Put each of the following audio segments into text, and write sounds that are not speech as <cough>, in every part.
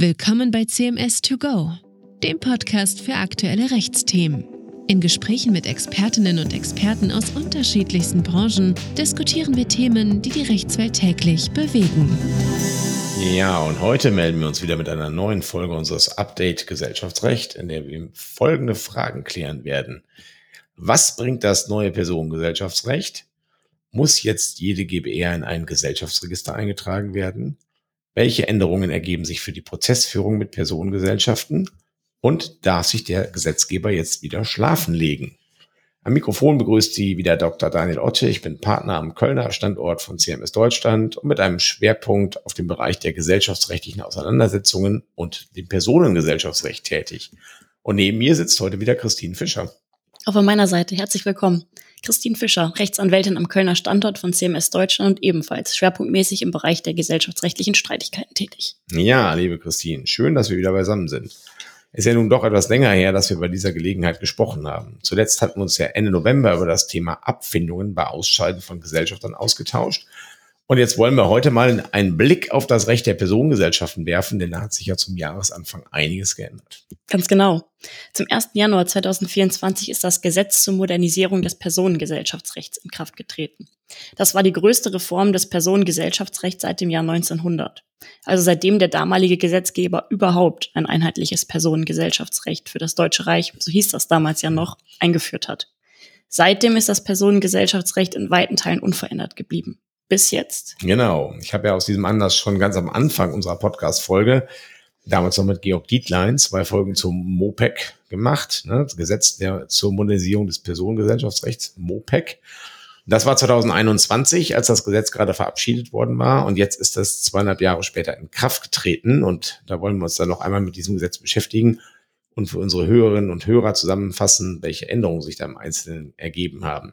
Willkommen bei CMS 2 Go, dem Podcast für aktuelle Rechtsthemen. In Gesprächen mit Expertinnen und Experten aus unterschiedlichsten Branchen diskutieren wir Themen, die die Rechtswelt täglich bewegen. Ja, und heute melden wir uns wieder mit einer neuen Folge unseres Update Gesellschaftsrecht, in der wir folgende Fragen klären werden. Was bringt das neue Personengesellschaftsrecht? Muss jetzt jede GbR in ein Gesellschaftsregister eingetragen werden? Welche Änderungen ergeben sich für die Prozessführung mit Personengesellschaften? Und darf sich der Gesetzgeber jetzt wieder schlafen legen? Am Mikrofon begrüßt Sie wieder Dr. Daniel Otte. Ich bin Partner am Kölner Standort von CMS Deutschland und mit einem Schwerpunkt auf dem Bereich der gesellschaftsrechtlichen Auseinandersetzungen und dem Personengesellschaftsrecht tätig. Und neben mir sitzt heute wieder Christine Fischer. Auch von meiner Seite herzlich willkommen. Christine Fischer, Rechtsanwältin am Kölner Standort von CMS Deutschland und ebenfalls schwerpunktmäßig im Bereich der gesellschaftsrechtlichen Streitigkeiten tätig. Ja, liebe Christine, schön, dass wir wieder beisammen sind. Ist ja nun doch etwas länger her, dass wir bei dieser Gelegenheit gesprochen haben. Zuletzt hatten wir uns ja Ende November über das Thema Abfindungen bei Ausscheiden von Gesellschaftern ausgetauscht und jetzt wollen wir heute mal einen Blick auf das Recht der Personengesellschaften werfen, denn da hat sich ja zum Jahresanfang einiges geändert. Ganz genau. Zum 1. Januar 2024 ist das Gesetz zur Modernisierung des Personengesellschaftsrechts in Kraft getreten. Das war die größte Reform des Personengesellschaftsrechts seit dem Jahr 1900. Also seitdem der damalige Gesetzgeber überhaupt ein einheitliches Personengesellschaftsrecht für das Deutsche Reich, so hieß das damals ja noch, eingeführt hat. Seitdem ist das Personengesellschaftsrecht in weiten Teilen unverändert geblieben bis jetzt. Genau. Ich habe ja aus diesem Anlass schon ganz am Anfang unserer Podcast-Folge, damals noch mit Georg Dietlein, zwei Folgen zum MOPEC gemacht, ne, das Gesetz der, zur Modernisierung des Personengesellschaftsrechts, MOPEC. Das war 2021, als das Gesetz gerade verabschiedet worden war. Und jetzt ist das zweieinhalb Jahre später in Kraft getreten. Und da wollen wir uns dann noch einmal mit diesem Gesetz beschäftigen und für unsere Hörerinnen und Hörer zusammenfassen, welche Änderungen sich da im Einzelnen ergeben haben.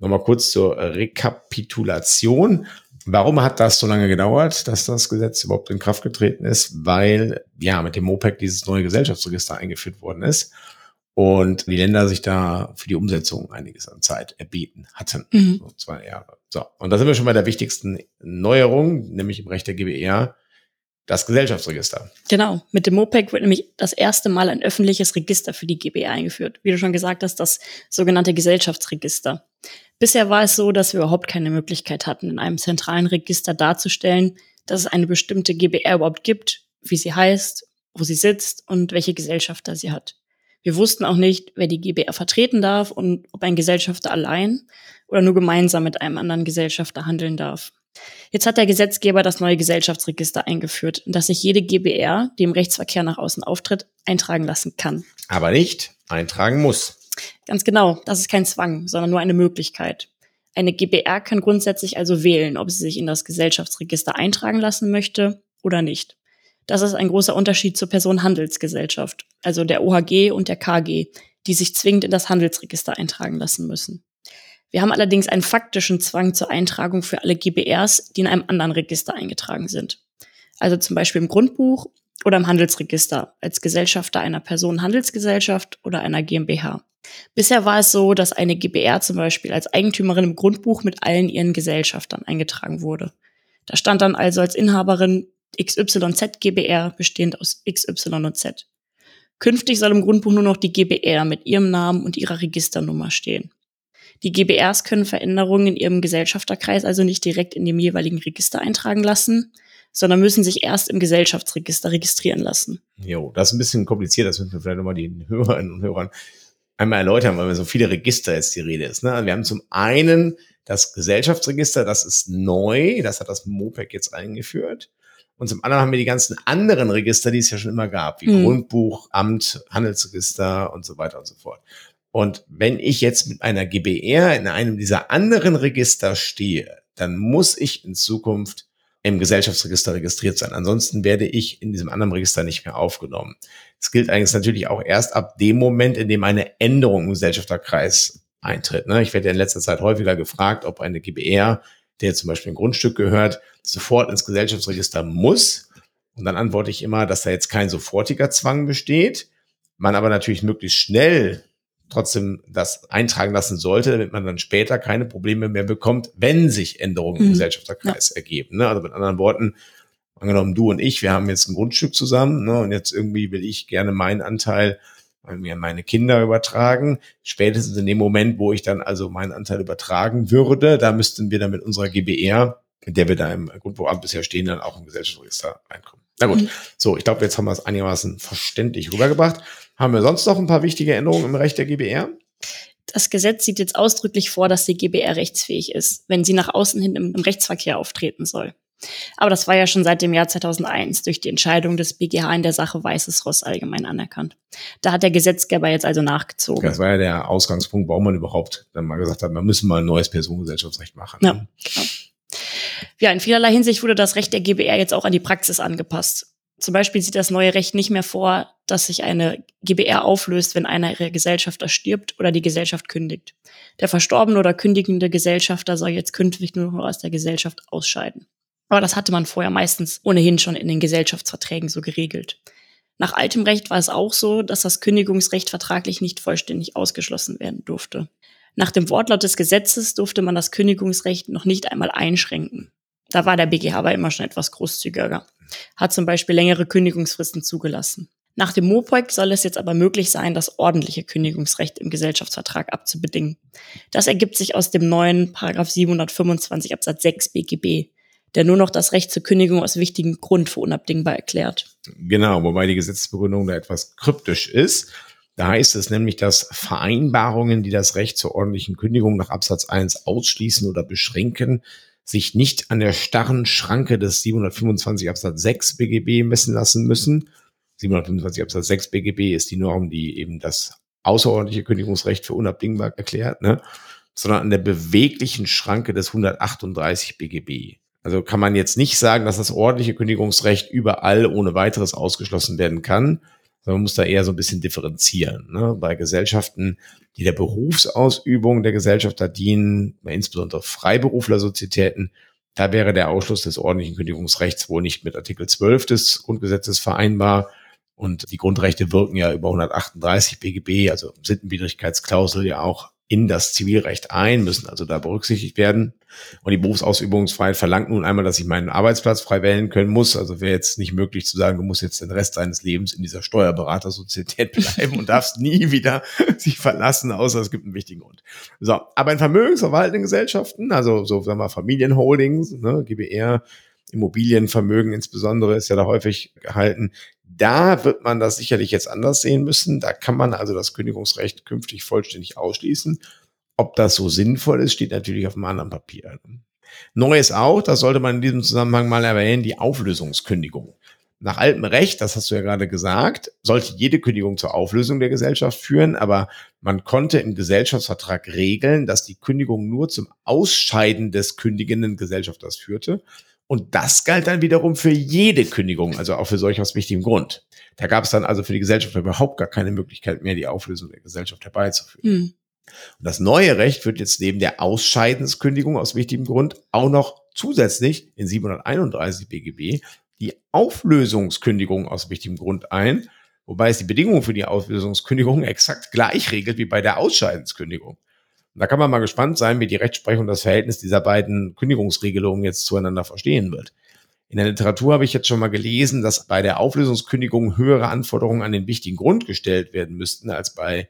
Nochmal kurz zur Rekapitulation. Warum hat das so lange gedauert, dass das Gesetz überhaupt in Kraft getreten ist? Weil ja mit dem MOPEC dieses neue Gesellschaftsregister eingeführt worden ist und die Länder sich da für die Umsetzung einiges an Zeit erbeten hatten. Mhm. So zwei Jahre. So, und da sind wir schon bei der wichtigsten Neuerung, nämlich im Recht der GBR, das Gesellschaftsregister. Genau. Mit dem MOPEC wird nämlich das erste Mal ein öffentliches Register für die GBR eingeführt. Wie du schon gesagt hast, das sogenannte Gesellschaftsregister. Bisher war es so, dass wir überhaupt keine Möglichkeit hatten, in einem zentralen Register darzustellen, dass es eine bestimmte GBR überhaupt gibt, wie sie heißt, wo sie sitzt und welche Gesellschafter sie hat. Wir wussten auch nicht, wer die GBR vertreten darf und ob ein Gesellschafter allein oder nur gemeinsam mit einem anderen Gesellschafter handeln darf. Jetzt hat der Gesetzgeber das neue Gesellschaftsregister eingeführt, in das sich jede GBR, die im Rechtsverkehr nach außen auftritt, eintragen lassen kann. Aber nicht eintragen muss. Ganz genau, das ist kein Zwang, sondern nur eine Möglichkeit. Eine GBR kann grundsätzlich also wählen, ob sie sich in das Gesellschaftsregister eintragen lassen möchte oder nicht. Das ist ein großer Unterschied zur Personenhandelsgesellschaft, also der OHG und der KG, die sich zwingend in das Handelsregister eintragen lassen müssen. Wir haben allerdings einen faktischen Zwang zur Eintragung für alle GBRs, die in einem anderen Register eingetragen sind. Also zum Beispiel im Grundbuch oder im Handelsregister als Gesellschafter einer Personenhandelsgesellschaft oder einer GmbH. Bisher war es so, dass eine GBR zum Beispiel als Eigentümerin im Grundbuch mit allen ihren Gesellschaftern eingetragen wurde. Da stand dann also als Inhaberin XYZ GBR bestehend aus XY und Z. Künftig soll im Grundbuch nur noch die GBR mit ihrem Namen und ihrer Registernummer stehen. Die GBRs können Veränderungen in ihrem Gesellschafterkreis also nicht direkt in dem jeweiligen Register eintragen lassen, sondern müssen sich erst im Gesellschaftsregister registrieren lassen. Jo, das ist ein bisschen kompliziert, das müssen wir vielleicht nochmal den Hörerinnen und Hörern einmal erläutern, weil wir so viele Register jetzt die Rede ist. Ne? Also wir haben zum einen das Gesellschaftsregister, das ist neu, das hat das MOPEC jetzt eingeführt. Und zum anderen haben wir die ganzen anderen Register, die es ja schon immer gab, wie hm. Grundbuch, Amt, Handelsregister und so weiter und so fort. Und wenn ich jetzt mit einer GBR in einem dieser anderen Register stehe, dann muss ich in Zukunft im Gesellschaftsregister registriert sein. Ansonsten werde ich in diesem anderen Register nicht mehr aufgenommen. Das gilt eigentlich natürlich auch erst ab dem Moment, in dem eine Änderung im Gesellschafterkreis eintritt. Ne? Ich werde in letzter Zeit häufiger gefragt, ob eine GBR, der zum Beispiel ein Grundstück gehört, sofort ins Gesellschaftsregister muss. Und dann antworte ich immer, dass da jetzt kein sofortiger Zwang besteht, man aber natürlich möglichst schnell trotzdem das eintragen lassen sollte, damit man dann später keine Probleme mehr bekommt, wenn sich Änderungen im mhm. Gesellschafterkreis ja. ergeben. Ne? Also mit anderen Worten, Angenommen, du und ich, wir haben jetzt ein Grundstück zusammen ne, und jetzt irgendwie will ich gerne meinen Anteil mir meine Kinder übertragen. Spätestens in dem Moment, wo ich dann also meinen Anteil übertragen würde, da müssten wir dann mit unserer GBR, mit der wir da im Grundbuchamt bisher stehen, dann auch im Gesellschaftsregister reinkommen. Na gut, mhm. so, ich glaube, jetzt haben wir es einigermaßen verständlich rübergebracht. Haben wir sonst noch ein paar wichtige Änderungen im Recht der GBR? Das Gesetz sieht jetzt ausdrücklich vor, dass die GBR rechtsfähig ist, wenn sie nach außen hin im, im Rechtsverkehr auftreten soll. Aber das war ja schon seit dem Jahr 2001 durch die Entscheidung des BGH in der Sache Weißes Ross allgemein anerkannt. Da hat der Gesetzgeber jetzt also nachgezogen. Das war ja der Ausgangspunkt, warum man überhaupt dann mal gesagt hat, wir müssen mal ein neues Personengesellschaftsrecht machen. Ja, genau. Ja, in vielerlei Hinsicht wurde das Recht der GBR jetzt auch an die Praxis angepasst. Zum Beispiel sieht das neue Recht nicht mehr vor, dass sich eine GBR auflöst, wenn einer ihrer Gesellschafter stirbt oder die Gesellschaft kündigt. Der verstorbene oder kündigende Gesellschafter soll jetzt künftig nur noch aus der Gesellschaft ausscheiden. Aber das hatte man vorher meistens ohnehin schon in den Gesellschaftsverträgen so geregelt. Nach altem Recht war es auch so, dass das Kündigungsrecht vertraglich nicht vollständig ausgeschlossen werden durfte. Nach dem Wortlaut des Gesetzes durfte man das Kündigungsrecht noch nicht einmal einschränken. Da war der BGH aber immer schon etwas großzügiger, hat zum Beispiel längere Kündigungsfristen zugelassen. Nach dem MOPOIC soll es jetzt aber möglich sein, das ordentliche Kündigungsrecht im Gesellschaftsvertrag abzubedingen. Das ergibt sich aus dem neuen Paragraph 725 Absatz 6 BGB, der nur noch das Recht zur Kündigung aus wichtigem Grund für unabdingbar erklärt. Genau, wobei die Gesetzesbegründung da etwas kryptisch ist. Da heißt es nämlich, dass Vereinbarungen, die das Recht zur ordentlichen Kündigung nach Absatz 1 ausschließen oder beschränken, sich nicht an der starren Schranke des 725 Absatz 6 BGB messen lassen müssen. 725 Absatz 6 BGB ist die Norm, die eben das außerordentliche Kündigungsrecht für unabdingbar erklärt, ne? sondern an der beweglichen Schranke des 138 BGB. Also kann man jetzt nicht sagen, dass das ordentliche Kündigungsrecht überall ohne weiteres ausgeschlossen werden kann, sondern man muss da eher so ein bisschen differenzieren. Ne? Bei Gesellschaften, die der Berufsausübung der Gesellschafter dienen, insbesondere Freiberuflersozietäten, da wäre der Ausschluss des ordentlichen Kündigungsrechts wohl nicht mit Artikel 12 des Grundgesetzes vereinbar. Und die Grundrechte wirken ja über 138 BGB, also Sittenwidrigkeitsklausel ja auch in das Zivilrecht ein, müssen also da berücksichtigt werden. Und die Berufsausübungsfreiheit verlangt nun einmal, dass ich meinen Arbeitsplatz frei wählen können muss. Also wäre jetzt nicht möglich zu sagen, du musst jetzt den Rest deines Lebens in dieser Steuerberatersozietät <laughs> bleiben und darfst nie wieder sich verlassen, außer es gibt einen wichtigen Grund. So, aber in vermögensverwaltenden Gesellschaften, also so sagen wir Familienholdings, ne, GBR, Immobilienvermögen insbesondere ist ja da häufig gehalten, da wird man das sicherlich jetzt anders sehen müssen. Da kann man also das Kündigungsrecht künftig vollständig ausschließen. Ob das so sinnvoll ist, steht natürlich auf einem anderen Papier. Neu ist auch, das sollte man in diesem Zusammenhang mal erwähnen, die Auflösungskündigung. Nach altem Recht, das hast du ja gerade gesagt, sollte jede Kündigung zur Auflösung der Gesellschaft führen, aber man konnte im Gesellschaftsvertrag regeln, dass die Kündigung nur zum Ausscheiden des kündigenden Gesellschafters führte und das galt dann wiederum für jede Kündigung, also auch für solch aus wichtigem Grund. Da gab es dann also für die Gesellschaft überhaupt gar keine Möglichkeit mehr, die Auflösung der Gesellschaft herbeizuführen. Mhm. Und das neue Recht führt jetzt neben der Ausscheidenskündigung aus wichtigem Grund auch noch zusätzlich in 731 BGB die Auflösungskündigung aus wichtigem Grund ein, wobei es die Bedingungen für die Auflösungskündigung <laughs> exakt gleich regelt wie bei der Ausscheidenskündigung. Da kann man mal gespannt sein, wie die Rechtsprechung das Verhältnis dieser beiden Kündigungsregelungen jetzt zueinander verstehen wird. In der Literatur habe ich jetzt schon mal gelesen, dass bei der Auflösungskündigung höhere Anforderungen an den wichtigen Grund gestellt werden müssten als bei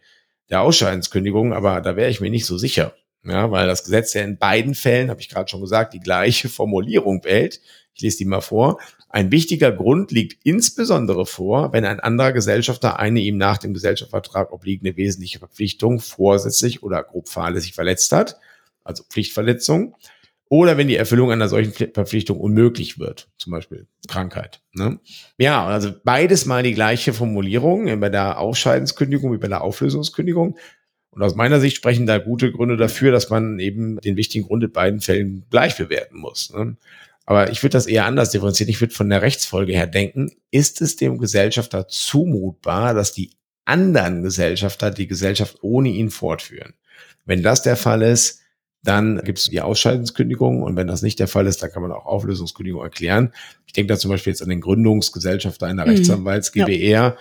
der Ausscheidenskündigung, aber da wäre ich mir nicht so sicher. Ja, weil das Gesetz ja in beiden Fällen, habe ich gerade schon gesagt, die gleiche <laughs> Formulierung wählt. Ich lese die mal vor. Ein wichtiger Grund liegt insbesondere vor, wenn ein anderer Gesellschafter eine ihm nach dem Gesellschaftsvertrag obliegende wesentliche Verpflichtung vorsätzlich oder grob fahrlässig verletzt hat, also Pflichtverletzung, oder wenn die Erfüllung einer solchen Verpflichtung unmöglich wird, zum Beispiel Krankheit. Ne? Ja, also beides mal die gleiche Formulierung, bei der Ausscheidenskündigung wie bei der Auflösungskündigung. Und aus meiner Sicht sprechen da gute Gründe dafür, dass man eben den wichtigen Grund in beiden Fällen gleich bewerten muss. Ne? Aber ich würde das eher anders differenzieren. Ich würde von der Rechtsfolge her denken, ist es dem Gesellschafter zumutbar, dass die anderen Gesellschafter die Gesellschaft ohne ihn fortführen? Wenn das der Fall ist, dann gibt es die Ausscheidungskündigung und wenn das nicht der Fall ist, dann kann man auch Auflösungskündigung erklären. Ich denke da zum Beispiel jetzt an den Gründungsgesellschafter einer mhm. Rechtsanwalts GBR. Ja.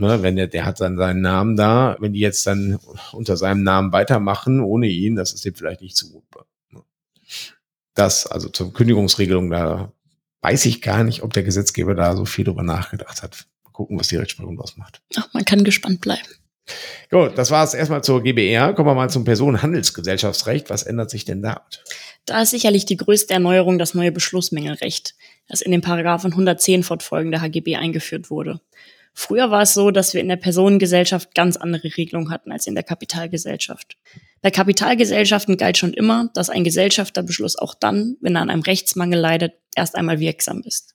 Ne, wenn der, der hat dann seinen Namen da, wenn die jetzt dann unter seinem Namen weitermachen, ohne ihn, das ist dem vielleicht nicht zumutbar. Das, also zur Kündigungsregelung, da weiß ich gar nicht, ob der Gesetzgeber da so viel drüber nachgedacht hat. Mal gucken, was die Rechtsprechung daraus macht. Ach, man kann gespannt bleiben. Gut, das war es erstmal zur GBR. Kommen wir mal zum Personenhandelsgesellschaftsrecht. Was ändert sich denn da? Da ist sicherlich die größte Erneuerung das neue Beschlussmängelrecht, das in den Paragraphen 110 fortfolgende HGB eingeführt wurde. Früher war es so, dass wir in der Personengesellschaft ganz andere Regelungen hatten als in der Kapitalgesellschaft. Bei Kapitalgesellschaften galt schon immer, dass ein Gesellschafterbeschluss auch dann, wenn er an einem Rechtsmangel leidet, erst einmal wirksam ist.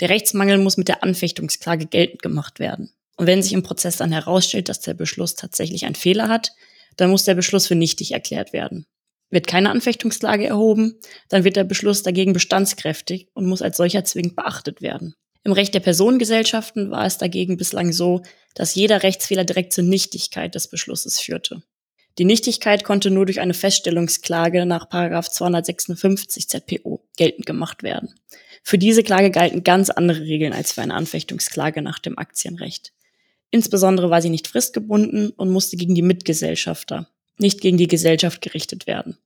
Der Rechtsmangel muss mit der Anfechtungsklage geltend gemacht werden. Und wenn sich im Prozess dann herausstellt, dass der Beschluss tatsächlich einen Fehler hat, dann muss der Beschluss für nichtig erklärt werden. Wird keine Anfechtungsklage erhoben, dann wird der Beschluss dagegen bestandskräftig und muss als solcher zwingend beachtet werden. Im Recht der Personengesellschaften war es dagegen bislang so, dass jeder Rechtsfehler direkt zur Nichtigkeit des Beschlusses führte. Die Nichtigkeit konnte nur durch eine Feststellungsklage nach 256 ZPO geltend gemacht werden. Für diese Klage galten ganz andere Regeln als für eine Anfechtungsklage nach dem Aktienrecht. Insbesondere war sie nicht fristgebunden und musste gegen die Mitgesellschafter, nicht gegen die Gesellschaft gerichtet werden.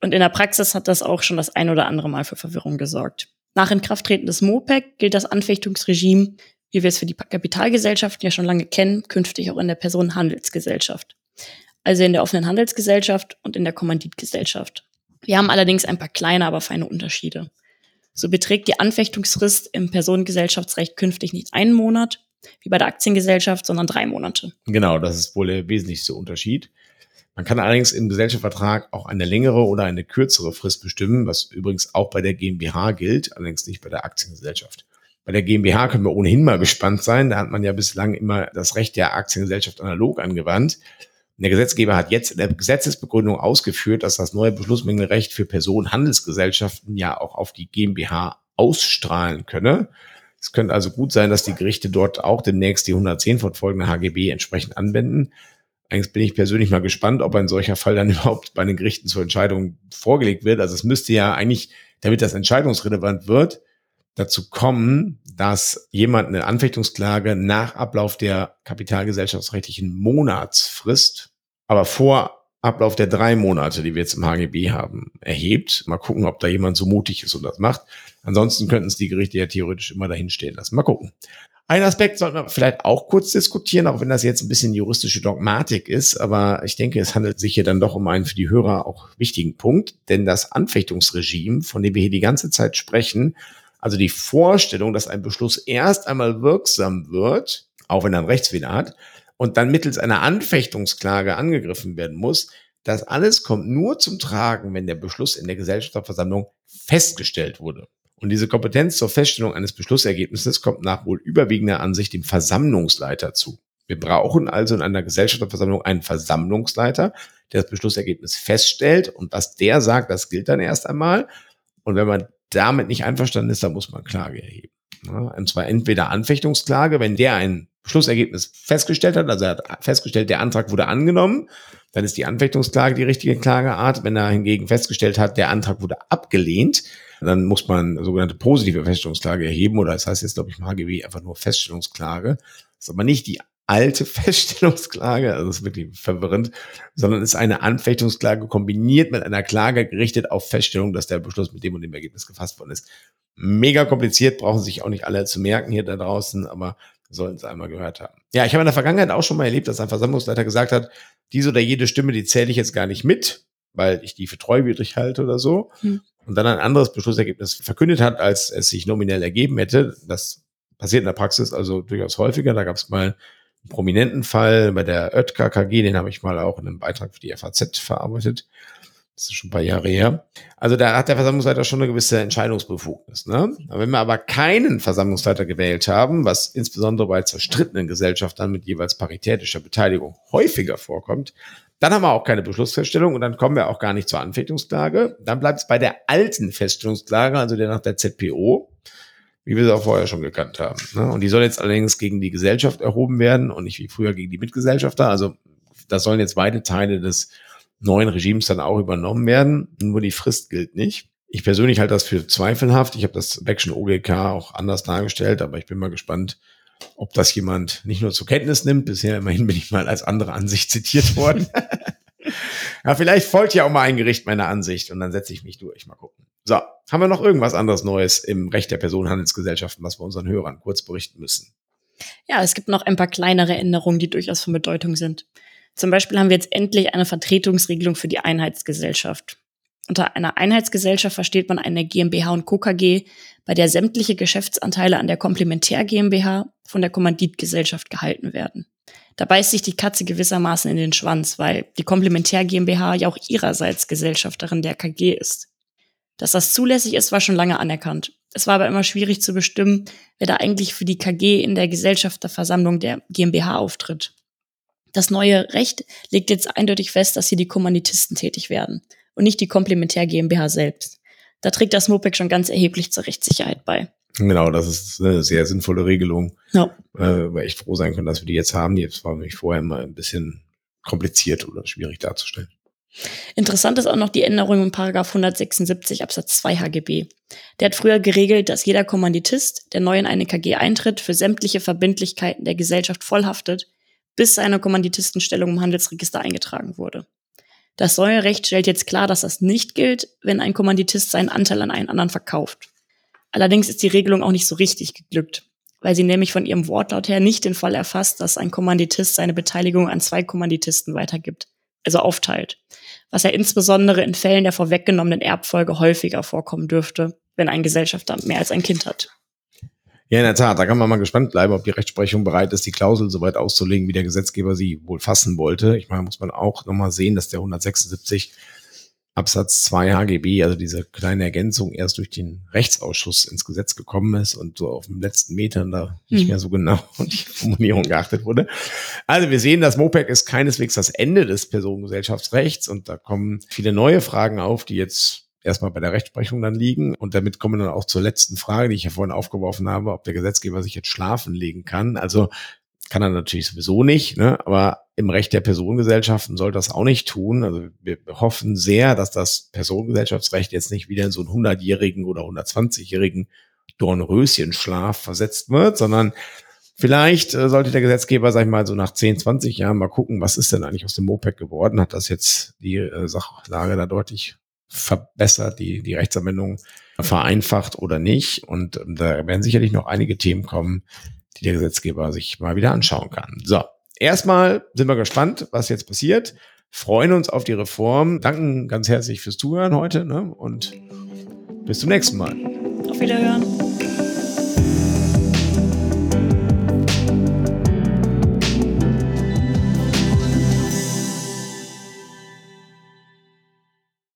Und in der Praxis hat das auch schon das ein oder andere Mal für Verwirrung gesorgt. Nach Inkrafttreten des MOPEC gilt das Anfechtungsregime, wie wir es für die Kapitalgesellschaften ja schon lange kennen, künftig auch in der Personenhandelsgesellschaft. Also in der offenen Handelsgesellschaft und in der Kommanditgesellschaft. Wir haben allerdings ein paar kleine, aber feine Unterschiede. So beträgt die Anfechtungsfrist im Personengesellschaftsrecht künftig nicht einen Monat, wie bei der Aktiengesellschaft, sondern drei Monate. Genau, das ist wohl der wesentlichste Unterschied. Man kann allerdings im Gesellschaftsvertrag auch eine längere oder eine kürzere Frist bestimmen, was übrigens auch bei der GmbH gilt, allerdings nicht bei der Aktiengesellschaft. Bei der GmbH können wir ohnehin mal gespannt sein. Da hat man ja bislang immer das Recht der Aktiengesellschaft analog angewandt. Der Gesetzgeber hat jetzt in der Gesetzesbegründung ausgeführt, dass das neue Beschlussmängelrecht für Personenhandelsgesellschaften ja auch auf die GmbH ausstrahlen könne. Es könnte also gut sein, dass die Gerichte dort auch demnächst die 110 fortfolgende HGB entsprechend anwenden. Eigentlich bin ich persönlich mal gespannt, ob ein solcher Fall dann <laughs> überhaupt bei den Gerichten zur Entscheidung vorgelegt wird. Also es müsste ja eigentlich, damit das entscheidungsrelevant wird, dazu kommen, dass jemand eine Anfechtungsklage nach Ablauf der kapitalgesellschaftsrechtlichen Monatsfrist, aber vor Ablauf der drei Monate, die wir jetzt im HGB haben, erhebt. Mal gucken, ob da jemand so mutig ist und das macht. Ansonsten könnten es die Gerichte ja theoretisch immer dahin stehen lassen. Mal gucken. Ein Aspekt sollten wir vielleicht auch kurz diskutieren, auch wenn das jetzt ein bisschen juristische Dogmatik ist, aber ich denke, es handelt sich hier dann doch um einen für die Hörer auch wichtigen Punkt, denn das Anfechtungsregime, von dem wir hier die ganze Zeit sprechen, also die Vorstellung, dass ein Beschluss erst einmal wirksam wird, auch wenn er einen Rechtsfehler hat, und dann mittels einer Anfechtungsklage angegriffen werden muss, das alles kommt nur zum Tragen, wenn der Beschluss in der Gesellschafterversammlung festgestellt wurde. Und diese Kompetenz zur Feststellung eines Beschlussergebnisses kommt nach wohl überwiegender Ansicht dem Versammlungsleiter zu. Wir brauchen also in einer Gesellschafterversammlung einen Versammlungsleiter, der das Beschlussergebnis feststellt und was der sagt, das gilt dann erst einmal. Und wenn man damit nicht einverstanden ist, dann muss man Klage erheben. Und zwar entweder Anfechtungsklage, wenn der ein Beschlussergebnis festgestellt hat, also er hat festgestellt, der Antrag wurde angenommen, dann ist die Anfechtungsklage die richtige Klageart. Wenn er hingegen festgestellt hat, der Antrag wurde abgelehnt, dann muss man sogenannte positive Feststellungsklage erheben oder das heißt jetzt, glaube ich, im HGB einfach nur Feststellungsklage. Das ist aber nicht die alte <laughs> Feststellungsklage, also das ist wirklich verwirrend, sondern ist eine Anfechtungsklage kombiniert mit einer Klage gerichtet auf Feststellung, dass der Beschluss mit dem und dem Ergebnis gefasst worden ist. Mega kompliziert, brauchen sich auch nicht alle zu merken hier da draußen, aber sollten es einmal gehört haben. Ja, ich habe in der Vergangenheit auch schon mal erlebt, dass ein Versammlungsleiter gesagt hat, diese oder jede Stimme, die zähle ich jetzt gar nicht mit, weil ich die für treuwidrig halte oder so. Hm. Und dann ein anderes Beschlussergebnis verkündet hat, als es sich nominell ergeben hätte. Das passiert in der Praxis also durchaus häufiger. Da gab es mal einen prominenten Fall bei der Oetker KG, den habe ich mal auch in einem Beitrag für die FAZ verarbeitet. Das ist schon ein paar Jahre her. Also da hat der Versammlungsleiter schon eine gewisse Entscheidungsbefugnis. Ne? Wenn wir aber keinen Versammlungsleiter gewählt haben, was insbesondere bei zerstrittenen Gesellschaftern mit jeweils paritätischer Beteiligung häufiger vorkommt, dann haben wir auch keine Beschlussfeststellung und dann kommen wir auch gar nicht zur Anfechtungsklage. Dann bleibt es bei der alten Feststellungsklage, also der nach der ZPO, wie wir sie auch vorher schon gekannt haben. Ne? Und die soll jetzt allerdings gegen die Gesellschaft erhoben werden und nicht wie früher gegen die Mitgesellschafter. Also das sollen jetzt beide Teile des neuen Regimes dann auch übernommen werden. Nur die Frist gilt nicht. Ich persönlich halte das für zweifelhaft. Ich habe das Beckschen OGK auch anders dargestellt, aber ich bin mal gespannt, ob das jemand nicht nur zur Kenntnis nimmt. Bisher immerhin bin ich mal als andere Ansicht zitiert worden. <laughs> ja, vielleicht folgt ja auch mal ein Gericht meiner Ansicht und dann setze ich mich durch. Mal gucken. So, haben wir noch irgendwas anderes Neues im Recht der Personenhandelsgesellschaften, was wir unseren Hörern kurz berichten müssen? Ja, es gibt noch ein paar kleinere Änderungen, die durchaus von Bedeutung sind. Zum Beispiel haben wir jetzt endlich eine Vertretungsregelung für die Einheitsgesellschaft. Unter einer Einheitsgesellschaft versteht man eine GmbH und Co. KG, bei der sämtliche Geschäftsanteile an der Komplementär GmbH von der Kommanditgesellschaft gehalten werden. Da beißt sich die Katze gewissermaßen in den Schwanz, weil die Komplementär GmbH ja auch ihrerseits Gesellschafterin der KG ist. Dass das zulässig ist, war schon lange anerkannt. Es war aber immer schwierig zu bestimmen, wer da eigentlich für die KG in der Gesellschafterversammlung der GmbH auftritt. Das neue Recht legt jetzt eindeutig fest, dass hier die Kommanditisten tätig werden und nicht die Komplementär GmbH selbst. Da trägt das MOPEC schon ganz erheblich zur Rechtssicherheit bei. Genau, das ist eine sehr sinnvolle Regelung. Ja. Äh, weil echt froh sein können, dass wir die jetzt haben. Die war nämlich vorher immer ein bisschen kompliziert oder schwierig darzustellen. Interessant ist auch noch die Änderung im Paragraph 176 Absatz 2 HGB. Der hat früher geregelt, dass jeder Kommanditist, der neu in eine KG eintritt, für sämtliche Verbindlichkeiten der Gesellschaft vollhaftet, bis seine Kommanditistenstellung im Handelsregister eingetragen wurde. Das neue Recht stellt jetzt klar, dass das nicht gilt, wenn ein Kommanditist seinen Anteil an einen anderen verkauft. Allerdings ist die Regelung auch nicht so richtig geglückt, weil sie nämlich von ihrem Wortlaut her nicht den Fall erfasst, dass ein Kommanditist seine Beteiligung an zwei Kommanditisten weitergibt, also aufteilt, was ja insbesondere in Fällen der vorweggenommenen Erbfolge häufiger vorkommen dürfte, wenn ein Gesellschafter mehr als ein Kind hat. Ja, in der Tat, da kann man mal gespannt bleiben, ob die Rechtsprechung bereit ist, die Klausel so weit auszulegen, wie der Gesetzgeber sie wohl fassen wollte. Ich meine, muss man auch nochmal sehen, dass der 176 Absatz 2 HGB, also diese kleine Ergänzung, erst durch den Rechtsausschuss ins Gesetz gekommen ist und so auf den letzten Metern da nicht mhm. mehr so genau und <laughs> die Formulierung geachtet wurde. Also wir sehen, das MOPEC ist keineswegs das Ende des Personengesellschaftsrechts und da kommen viele neue Fragen auf, die jetzt erstmal bei der Rechtsprechung dann liegen. Und damit kommen wir dann auch zur letzten Frage, die ich ja vorhin aufgeworfen habe, ob der Gesetzgeber sich jetzt schlafen legen kann. Also kann er natürlich sowieso nicht, ne? aber im Recht der Personengesellschaften soll das auch nicht tun. Also wir hoffen sehr, dass das Personengesellschaftsrecht jetzt nicht wieder in so einen 100-jährigen oder 120-jährigen Dornröschenschlaf versetzt wird, sondern vielleicht äh, sollte der Gesetzgeber, sag ich mal, so nach 10, 20 Jahren mal gucken, was ist denn eigentlich aus dem MOPEC geworden? Hat das jetzt die äh, Sachlage da deutlich verbessert, die, die Rechtsanwendung vereinfacht oder nicht? Und ähm, da werden sicherlich noch einige Themen kommen, die der Gesetzgeber sich mal wieder anschauen kann. So, erstmal sind wir gespannt, was jetzt passiert. Freuen uns auf die Reform. Danken ganz herzlich fürs Zuhören heute ne? und bis zum nächsten Mal. Auf Wiederhören.